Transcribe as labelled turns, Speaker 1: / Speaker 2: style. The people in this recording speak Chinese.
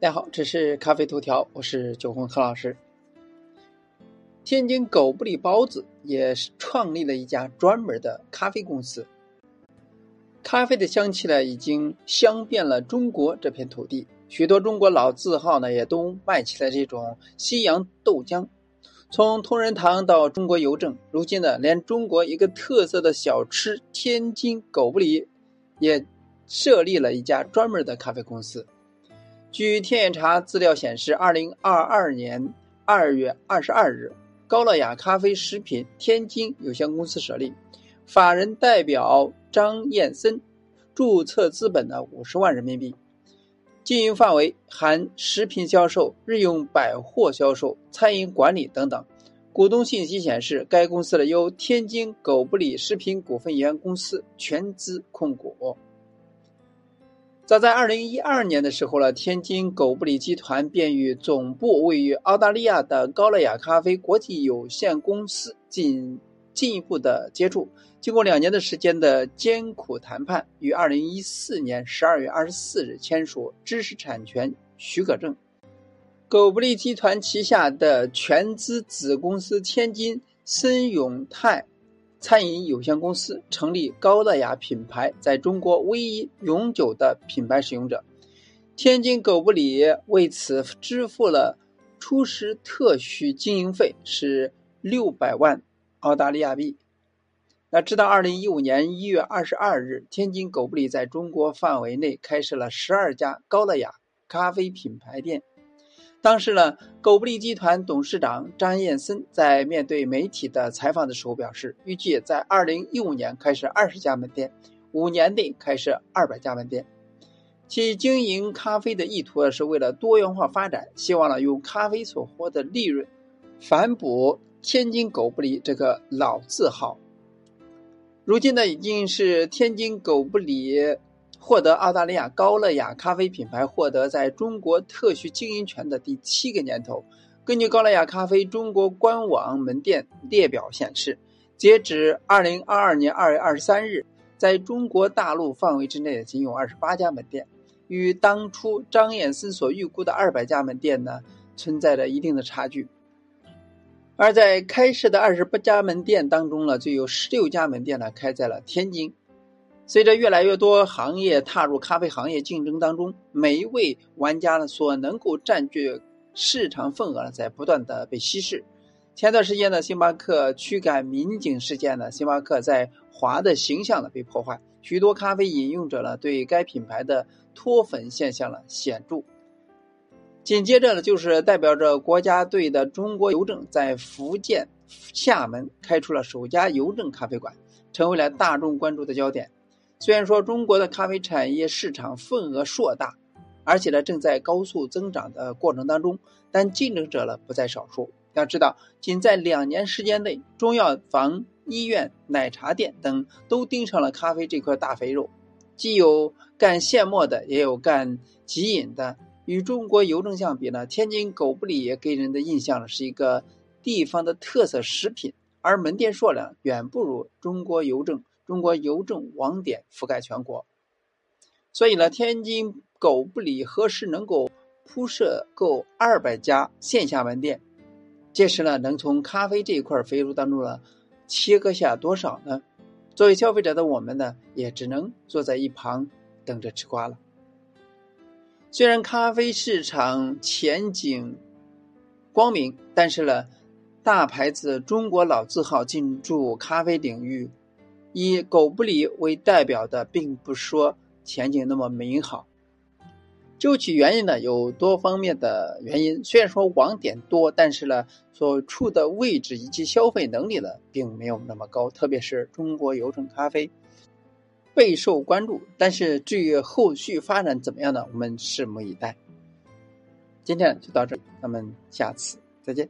Speaker 1: 大家好，这是咖啡头条，我是九红何老师。天津狗不理包子也是创立了一家专门的咖啡公司。咖啡的香气呢，已经香遍了中国这片土地，许多中国老字号呢，也都卖起了这种西洋豆浆。从同仁堂到中国邮政，如今呢，连中国一个特色的小吃天津狗不理，也设立了一家专门的咖啡公司。据天眼查资料显示，二零二二年二月二十二日，高乐雅咖啡食品天津有限公司设立，法人代表张燕森，注册资本的五十万人民币，经营范围含食品销售、日用百货销售、餐饮管理等等。股东信息显示，该公司呢由天津狗不理食品股份有限公司全资控股。早在二零一二年的时候呢，天津狗不理集团便与总部位于澳大利亚的高乐雅咖啡国际有限公司进进一步的接触。经过两年的时间的艰苦谈判，于二零一四年十二月二十四日签署知识产权许可证。狗不理集团旗下的全资子公司天津森永泰。餐饮有限公司成立高乐雅品牌，在中国唯一永久的品牌使用者。天津狗不理为此支付了初始特许经营费是六百万澳大利亚币。那直到二零一五年一月二十二日，天津狗不理在中国范围内开设了十二家高乐雅咖啡品牌店。当时呢，狗不理集团董事长张燕森在面对媒体的采访的时候表示，预计在二零一五年开设二十家门店，五年内开设二百家门店。其经营咖啡的意图是为了多元化发展，希望呢用咖啡所获的利润，反哺天津狗不理这个老字号。如今呢，已经是天津狗不理。获得澳大利亚高乐雅咖啡品牌获得在中国特许经营权的第七个年头。根据高乐雅咖啡中国官网门店列表显示，截止二零二二年二月二十三日，在中国大陆范围之内仅有二十八家门店，与当初张燕森所预估的二百家门店呢存在着一定的差距。而在开设的二十八家门店当中呢，就有十六家门店呢开在了天津。随着越来越多行业踏入咖啡行业竞争当中，每一位玩家呢所能够占据市场份额呢在不断的被稀释。前段时间呢，星巴克驱赶民警事件呢，星巴克在华的形象呢被破坏，许多咖啡饮用者呢对该品牌的脱粉现象呢显著。紧接着呢，就是代表着国家队的中国邮政在福建厦门开出了首家邮政咖啡馆，成为了大众关注的焦点。虽然说中国的咖啡产业市场份额硕大，而且呢正在高速增长的过程当中，但竞争者呢不在少数。要知道，仅在两年时间内，中药房、医院、奶茶店等都盯上了咖啡这块大肥肉，既有干现磨的，也有干即饮的。与中国邮政相比呢，天津狗不理也给人的印象呢是一个地方的特色食品，而门店数量远不如中国邮政。中国邮政网点覆盖全国，所以呢，天津狗不理何时能够铺设够二百家线下门店？届时呢，能从咖啡这一块肥肉当中呢切割下多少呢？作为消费者的我们呢，也只能坐在一旁等着吃瓜了。虽然咖啡市场前景光明，但是呢，大牌子中国老字号进驻咖啡领域。以狗不理为代表的，并不说前景那么美好。究其原因呢，有多方面的原因。虽然说网点多，但是呢，所处的位置以及消费能力呢，并没有那么高。特别是中国邮政咖啡备受关注，但是至于后续发展怎么样呢？我们拭目以待。今天就到这里，咱们下次再见。